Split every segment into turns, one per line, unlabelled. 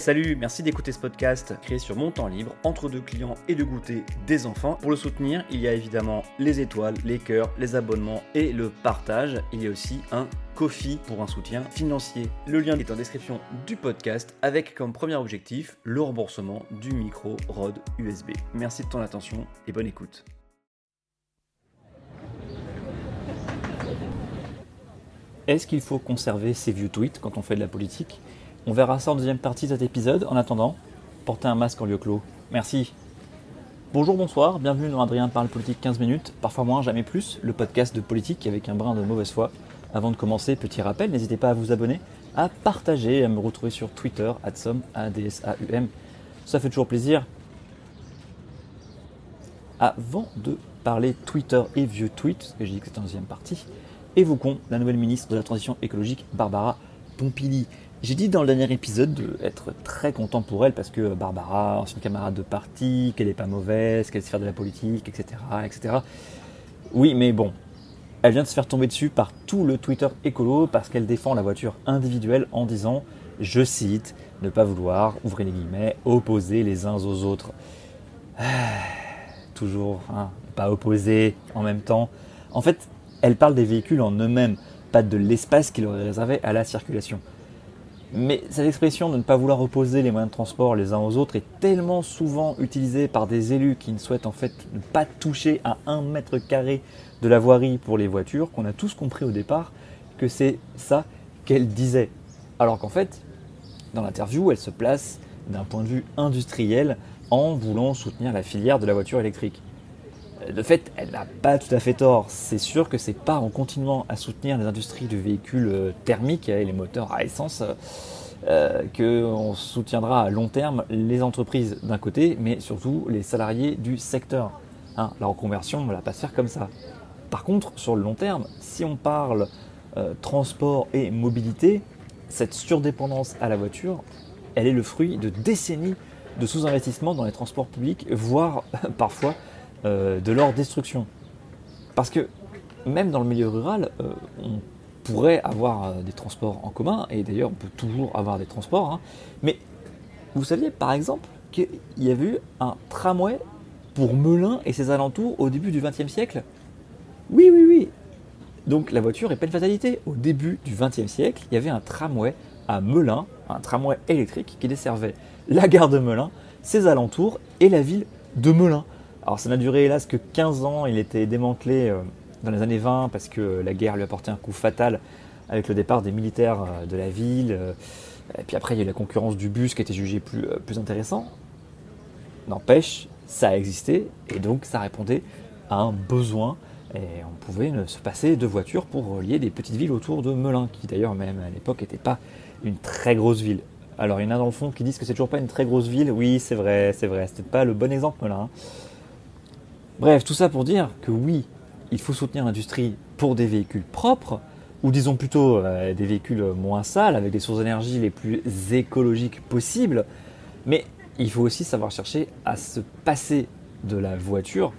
Salut, merci d'écouter ce podcast créé sur mon temps libre, entre deux clients et de goûter des enfants. Pour le soutenir, il y a évidemment les étoiles, les cœurs, les abonnements et le partage. Il y a aussi un Kofi pour un soutien financier. Le lien est en description du podcast avec comme premier objectif le remboursement du micro Rode USB. Merci de ton attention et bonne écoute. Est-ce qu'il faut conserver ses vieux tweets quand on fait de la politique? On verra ça en deuxième partie de cet épisode. En attendant, portez un masque en lieu clos. Merci. Bonjour, bonsoir, bienvenue dans Adrien parle politique 15 minutes, parfois moins, jamais plus, le podcast de politique avec un brin de mauvaise foi. Avant de commencer, petit rappel, n'hésitez pas à vous abonner, à partager, à me retrouver sur Twitter, adsom, ADSAUM. Ça fait toujours plaisir. Avant de parler Twitter et vieux tweets, parce que j'ai dit que c'était en deuxième partie, évoquons la nouvelle ministre de la Transition écologique, Barbara Pompili. J'ai dit dans le dernier épisode d'être très content pour elle parce que Barbara, ancienne camarade de parti, qu'elle n'est pas mauvaise, qu'elle sait faire de la politique, etc., etc. Oui, mais bon, elle vient de se faire tomber dessus par tout le Twitter écolo parce qu'elle défend la voiture individuelle en disant, je cite, ne pas vouloir, ouvrez les guillemets, opposer les uns aux autres. toujours, hein, pas opposer en même temps. En fait, elle parle des véhicules en eux-mêmes, pas de l'espace qui leur réservé à la circulation. Mais cette expression de ne pas vouloir opposer les moyens de transport les uns aux autres est tellement souvent utilisée par des élus qui ne souhaitent en fait pas toucher à un mètre carré de la voirie pour les voitures qu'on a tous compris au départ que c'est ça qu'elle disait. Alors qu'en fait, dans l'interview, elle se place d'un point de vue industriel en voulant soutenir la filière de la voiture électrique. De fait, elle n'a pas tout à fait tort. C'est sûr que c'est pas en continuant à soutenir les industries du véhicule euh, thermique et les moteurs à essence euh, qu'on soutiendra à long terme les entreprises d'un côté, mais surtout les salariés du secteur. Hein, la reconversion, on ne va pas se faire comme ça. Par contre, sur le long terme, si on parle euh, transport et mobilité, cette surdépendance à la voiture, elle est le fruit de décennies de sous-investissement dans les transports publics, voire parfois euh, de leur destruction. Parce que même dans le milieu rural, euh, on pourrait avoir euh, des transports en commun, et d'ailleurs on peut toujours avoir des transports, hein. mais vous saviez par exemple qu'il y avait eu un tramway pour Melun et ses alentours au début du XXe siècle? Oui, oui, oui. Donc la voiture n'est pas une fatalité. Au début du XXe siècle, il y avait un tramway à Melun, un tramway électrique qui desservait la gare de Melun, ses alentours et la ville de Melun. Alors ça n'a duré hélas que 15 ans, il était démantelé euh, dans les années 20 parce que la guerre lui a porté un coup fatal avec le départ des militaires euh, de la ville. Euh, et puis après il y a eu la concurrence du bus qui était jugé plus, plus intéressant. N'empêche, ça a existé et donc ça répondait à un besoin et on pouvait se passer de voitures pour relier des petites villes autour de Melun, qui d'ailleurs même à l'époque n'était pas une très grosse ville. Alors il y en a dans le fond qui disent que c'est toujours pas une très grosse ville. Oui, c'est vrai, c'est vrai. C'était pas le bon exemple Melun. Hein. Bref, tout ça pour dire que oui, il faut soutenir l'industrie pour des véhicules propres, ou disons plutôt euh, des véhicules moins sales, avec des sources d'énergie les plus écologiques possibles, mais il faut aussi savoir chercher à se passer de la voiture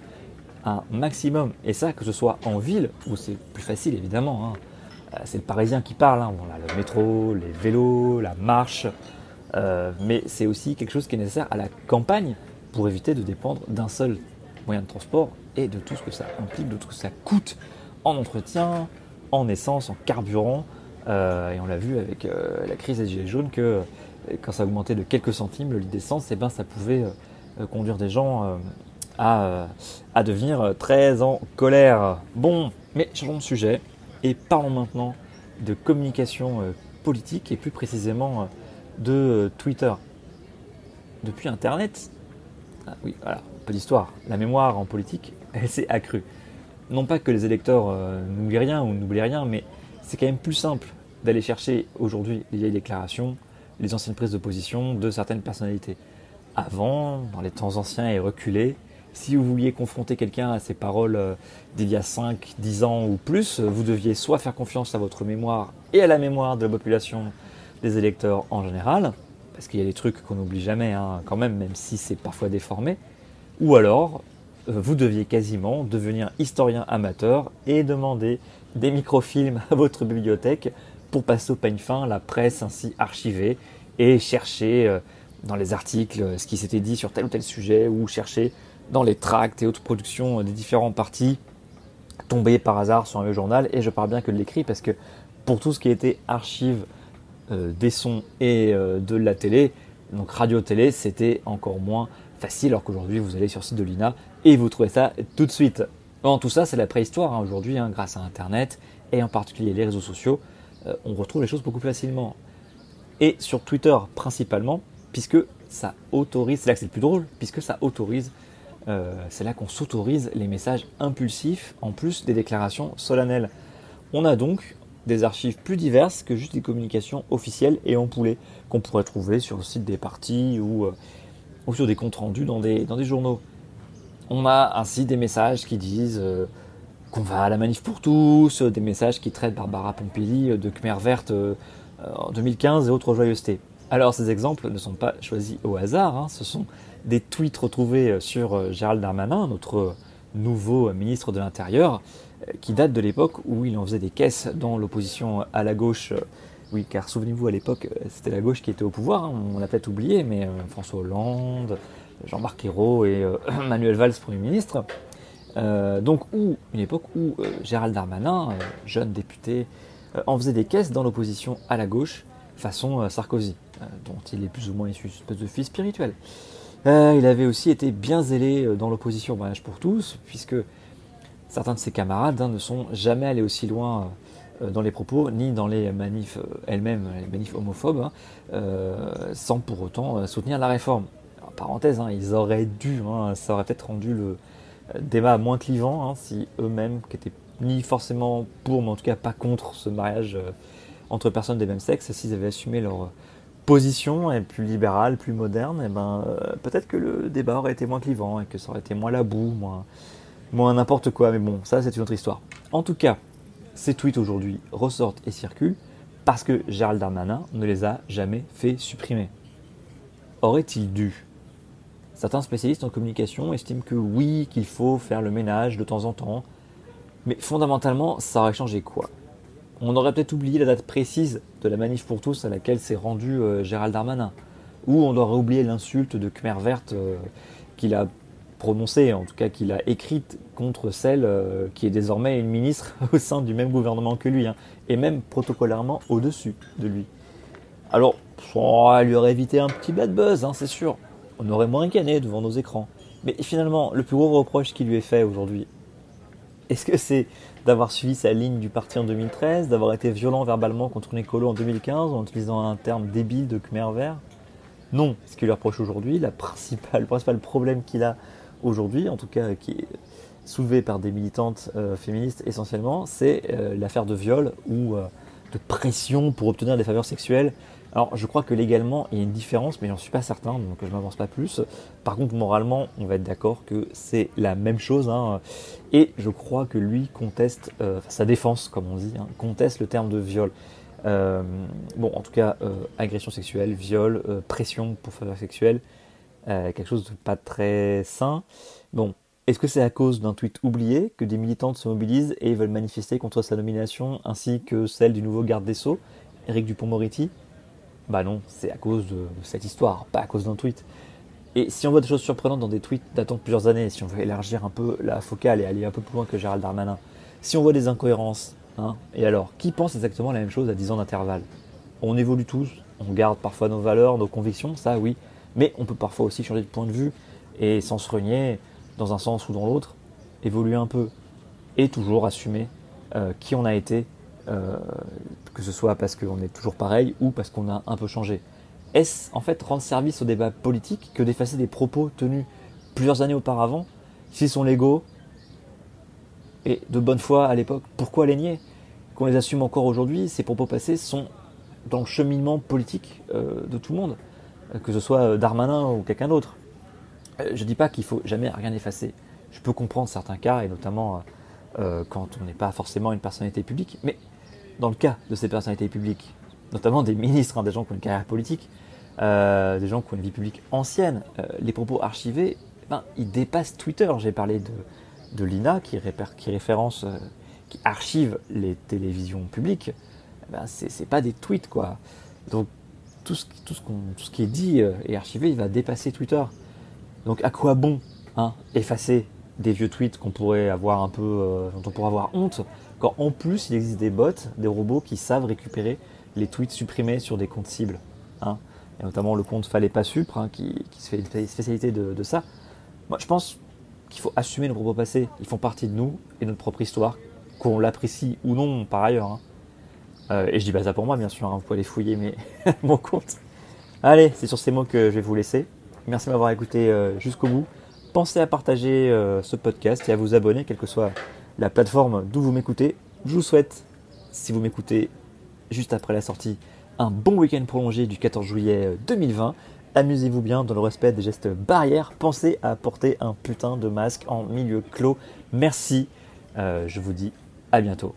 un maximum. Et ça, que ce soit en ville, où c'est plus facile évidemment. Hein. Euh, c'est le Parisien qui parle, hein. le métro, les vélos, la marche, euh, mais c'est aussi quelque chose qui est nécessaire à la campagne pour éviter de dépendre d'un seul moyen de transport et de tout ce que ça implique, de tout ce que ça coûte en entretien, en essence, en carburant. Euh, et on l'a vu avec euh, la crise des Gilets jaunes que euh, quand ça augmentait de quelques centimes le litre d'essence, eh ben, ça pouvait conduire des gens à, à, devenir très en colère. Bon, mais changeons de sujet et parlons maintenant de communication politique et plus précisément de Twitter. Depuis Internet, ah oui, voilà, peu d'histoire. La mémoire en politique, elle s'est accrue. Non pas que les électeurs euh, n'oublient rien ou n'oublient rien, mais c'est quand même plus simple d'aller chercher aujourd'hui les vieilles déclarations, les anciennes prises de position de certaines personnalités. Avant, dans les temps anciens et reculés, si vous vouliez confronter quelqu'un à ses paroles euh, d'il y a 5, 10 ans ou plus, vous deviez soit faire confiance à votre mémoire et à la mémoire de la population des électeurs en général, parce qu'il y a des trucs qu'on n'oublie jamais hein, quand même, même si c'est parfois déformé, ou alors, euh, vous deviez quasiment devenir historien amateur et demander des microfilms à votre bibliothèque pour passer au peigne fin la presse ainsi archivée et chercher dans les articles ce qui s'était dit sur tel ou tel sujet ou chercher dans les tracts et autres productions des différents partis tomber par hasard sur un vieux journal. Et je parle bien que de l'écrit parce que pour tout ce qui était archive des sons et de la télé, donc radio-télé, c'était encore moins facile, alors qu'aujourd'hui vous allez sur le site de l'INA et vous trouvez ça tout de suite. Bon, tout ça c'est la préhistoire hein, aujourd'hui, hein, grâce à Internet et en particulier les réseaux sociaux, euh, on retrouve les choses beaucoup plus facilement. Et sur Twitter principalement, puisque ça autorise, c'est là que c'est le plus drôle, puisque ça autorise, euh, c'est là qu'on s'autorise les messages impulsifs en plus des déclarations solennelles. On a donc des archives plus diverses que juste des communications officielles et empoulées qu'on pourrait trouver sur le site des partis ou, euh, ou sur des comptes rendus dans des, dans des journaux. On a ainsi des messages qui disent euh, qu'on va à la manif pour tous, des messages qui traitent Barbara Pompili de Khmer verte euh, en 2015 et autres joyeusetés. Alors ces exemples ne sont pas choisis au hasard, hein. ce sont des tweets retrouvés sur Gérald Darmanin, notre nouveau ministre de l'Intérieur, qui date de l'époque où il en faisait des caisses dans l'opposition à la gauche. Oui, car souvenez-vous, à l'époque, c'était la gauche qui était au pouvoir, hein, on l'a peut-être oublié, mais euh, François Hollande, Jean-Marc Ayrault et euh, Manuel Valls, Premier ministre. Euh, donc, où, une époque où Gérald Darmanin, jeune député, en faisait des caisses dans l'opposition à la gauche, façon Sarkozy, dont il est plus ou moins issu, une espèce de fils spirituel. il avait aussi été bien zélé dans l'opposition au mariage pour tous, puisque certains de ses camarades hein, ne sont jamais allés aussi loin euh, dans les propos, ni dans les manifs euh, elles-mêmes, les manifs homophobes, hein, euh, sans pour autant soutenir la réforme. En parenthèse, hein, ils auraient dû, ça aurait peut-être rendu le débat moins clivant si eux-mêmes, qui étaient ni forcément pour, mais en tout cas pas contre ce mariage entre personnes des mêmes sexes, s'ils avaient assumé leur position plus libérale, plus moderne, et eh ben, peut-être que le débat aurait été moins clivant et que ça aurait été moins la boue, moins n'importe quoi, mais bon, ça c'est une autre histoire. En tout cas, ces tweets aujourd'hui ressortent et circulent parce que Gérald Darmanin ne les a jamais fait supprimer. Aurait-il dû? Certains spécialistes en communication estiment que oui, qu'il faut faire le ménage de temps en temps, mais fondamentalement, ça aurait changé quoi? On aurait peut-être oublié la date précise de la manif pour tous à laquelle s'est rendu euh, Gérald Darmanin, ou on aurait oublié l'insulte de Khmer Verte euh, qu'il a prononcée, en tout cas qu'il a écrite contre celle euh, qui est désormais une ministre au sein du même gouvernement que lui, hein, et même protocolairement au-dessus de lui. Alors, ça lui aurait évité un petit bad buzz, hein, c'est sûr. On aurait moins gagné devant nos écrans. Mais finalement, le plus gros reproche qui lui est fait aujourd'hui, est-ce que c'est d'avoir suivi sa ligne du parti en 2013, d'avoir été violent verbalement contre Nicolo en 2015 en utilisant un terme débile de Khmer vert? Non. Ce qu'il lui reproche aujourd'hui, le principal problème qu'il a aujourd'hui, en tout cas qui est soulevé par des militantes euh, féministes essentiellement, c'est euh, l'affaire de viol ou euh, de pression pour obtenir des faveurs sexuelles. Alors je crois que légalement il y a une différence, mais j'en suis pas certain, donc je m'avance pas plus. Par contre moralement, on va être d'accord que c'est la même chose. Hein. et je crois que lui conteste, sa défense comme on dit, hein, conteste le terme de viol. bon, en tout cas, agression sexuelle, viol, pression pour faveurs sexuelles, euh, quelque chose de pas très sain. Bon, est-ce que c'est à cause d'un tweet oublié que des militantes se mobilisent et veulent manifester contre sa nomination ainsi que celle du nouveau garde des Sceaux, Éric Dupont-Moretti Bah non, c'est à cause de, cette histoire, pas à cause d'un tweet. Et si on voit des choses surprenantes dans des tweets datant de plusieurs années, si on veut élargir un peu la focale et aller un peu plus loin que Gérald Darmanin, si on voit des incohérences, hein, et alors, qui pense exactement la même chose à 10 ans d'intervalle? On évolue tous, on garde parfois nos valeurs, nos convictions, ça oui, mais on peut parfois aussi changer de point de vue et sans se renier dans un sens ou dans l'autre, évoluer un peu et toujours assumer euh, qui on a été, euh, que ce soit parce qu'on est toujours pareil ou parce qu'on a un peu changé. Est-ce en fait rendre service au débat politique que d'effacer des propos tenus plusieurs années auparavant, s'ils sont légaux et de bonne foi à l'époque? Pourquoi les nier? Qu'on les assume encore aujourd'hui, ces propos passés sont dans le cheminement politique euh, de tout le monde que ce soit euh, Darmanin ou quelqu'un d'autre. Euh, je ne dis pas qu'il faut jamais rien effacer. Je peux comprendre certains cas, et notamment euh, quand on n'est pas forcément une personnalité publique, mais dans le cas de ces personnalités publiques, notamment des ministres, hein, des gens qui ont une carrière politique, des gens qui ont une vie publique ancienne, les propos archivés, ben, ils dépassent Twitter. J'ai parlé de, de l'INA qui, qui référence, qui archive les télévisions publiques. Ben, c'est pas des tweets, quoi. Donc tout ce, tout, qui est dit et archivé, il va dépasser Twitter. Donc à quoi bon hein, effacer des vieux tweets qu'on pourrait avoir un peu, dont on pourrait avoir honte, quand en plus il existe des bots, des robots qui savent récupérer les tweets supprimés sur des comptes cibles. Hein, et notamment le compte Fallait pas Supre, hein, qui, se fait une spécialité de, ça. Moi, je pense qu'il faut assumer nos propos passés. Ils font partie de nous et de notre propre histoire, qu'on l'apprécie ou non par ailleurs. Hein. Euh, et je dis pas ça pour moi, bien sûr, vous pouvez aller fouiller mais mon compte. Allez, c'est sur ces mots que je vais vous laisser. Merci de m'avoir écouté euh, jusqu'au bout. Pensez à partager euh, ce podcast et à vous abonner, quelle que soit la plateforme d'où vous m'écoutez. Je vous souhaite, si vous m'écoutez juste après la sortie, un bon week-end prolongé du 14 juillet 2020. Amusez-vous bien dans le respect des gestes barrières. Pensez à porter un putain de masque en milieu clos. Merci. Je vous dis à bientôt.